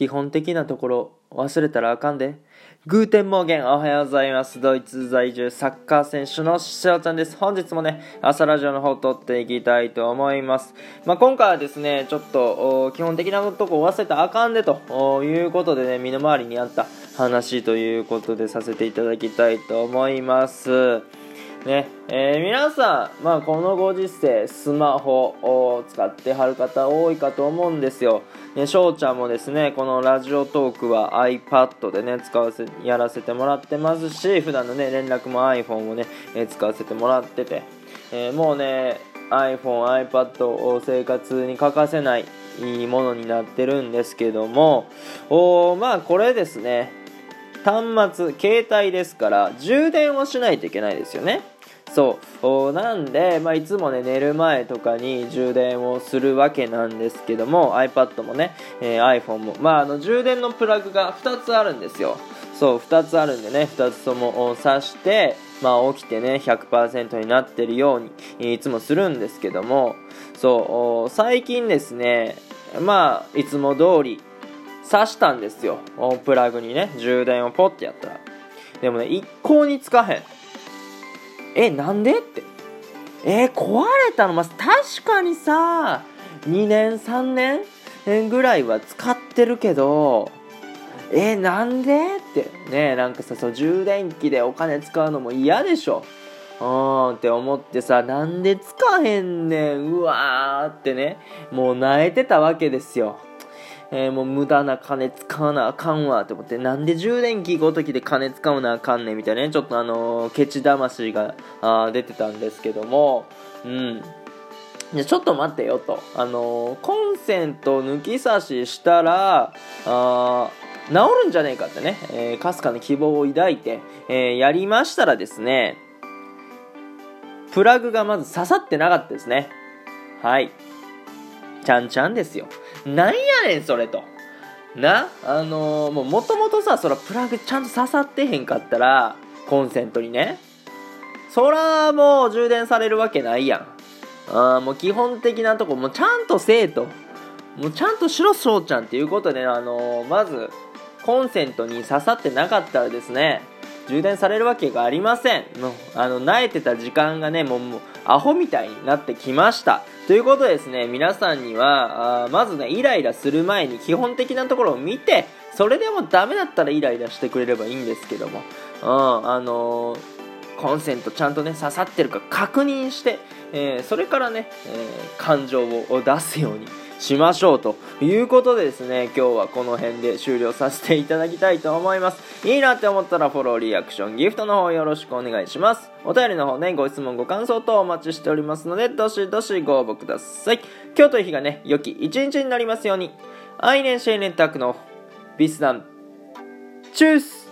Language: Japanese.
基本的なところ忘れたらあかんで。 Guten Morgen おはようございます。ドイツ在住サッカー選手のショウちゃんです。本日もね、朝ラジオの方撮っていきたいと思います。まあ、今回はですね、ちょっと基本的なとこ忘れたらあかんでということでね、身の回りにあった話ということでさせていただきたいと思います。ね。えー、皆さん、まあ、このご時世スマホを使ってはる方多いかと思うんですよ、ね、翔ちゃんもですねこのラジオトークは iPad でね使わせやらせてもらってますし普段のね連絡も iPhone をね、えー、使わせてもらってて、えー、もうね iPhone、iPad を生活に欠かせないいいものになってるんですけどもおまあこれですね。端末携帯ですから充電をしないといけないですよね。そう。なんで、まあ、いつもね寝る前とかに充電をするわけなんですけども iPad もね、えー、iPhone も、まあ、あの充電のプラグが2つあるんですよ。そう2つあるんでね2つとも挿して、まあ、起きてね100%になってるようにいつもするんですけどもそう最近ですねまあいつも通り挿したんですよ。プラグにね。充電をポッてやったら。でもね一向につかへん。えなんで？って。えー、壊れたの？まあ、確かにさ2年3年ぐらいは使ってるけどえー、なんで？って。ねなんかさその充電器でお金使うのも嫌でしょ。うんって思ってさなんで使えへんねん。うわーってね。もう泣いてたわけですよ。えー、もう無駄な金使わなあかんわって思って、なんで充電器ごときで金使わなあかんねんみたいなね、ちょっとあのー、ケチ魂があ出てたんですけども、うん。じゃちょっと待ってよと。あのー、コンセント抜き差ししたら、あ治るんじゃねえかってね、え、かすかな希望を抱いて、え、やりましたらですね、プラグがまず刺さってなかったですね。はい。ちゃんちゃんですよ。なんやねん、それと。な、あのー、もうもともとさ、そらプラグちゃんと刺さってへんかったら、コンセントにね。そらもう充電されるわけないやん。あもう基本的なとこ、もうちゃんとせえと。もうちゃんとしろ、そうちゃんっていうことで、あのー、まず、コンセントに刺さってなかったらですね、充電されるわけがありません。もう、あの、慣れてた時間がね、もう、もうアホみたいになってきました。ということでですね、皆さんには、あまずね、イライラする前に基本的なところを見て、それでもダメだったらイライラしてくれればいいんですけども、うん、あのー、コンセントちゃんとね、刺さってるか確認して、えー、それからね、えー、感情を出すようにしましょうということでですね、今日はこの辺で終了させていただきたいと思います。いいなって思ったらフォロー、リアクション、ギフトの方よろしくお願いします。お便りの方ね、ご質問、ご感想等お待ちしておりますので、どしどしご応募ください。今日という日がね、良き一日になりますように。アイネンシェイネンタクのビスダン。チュース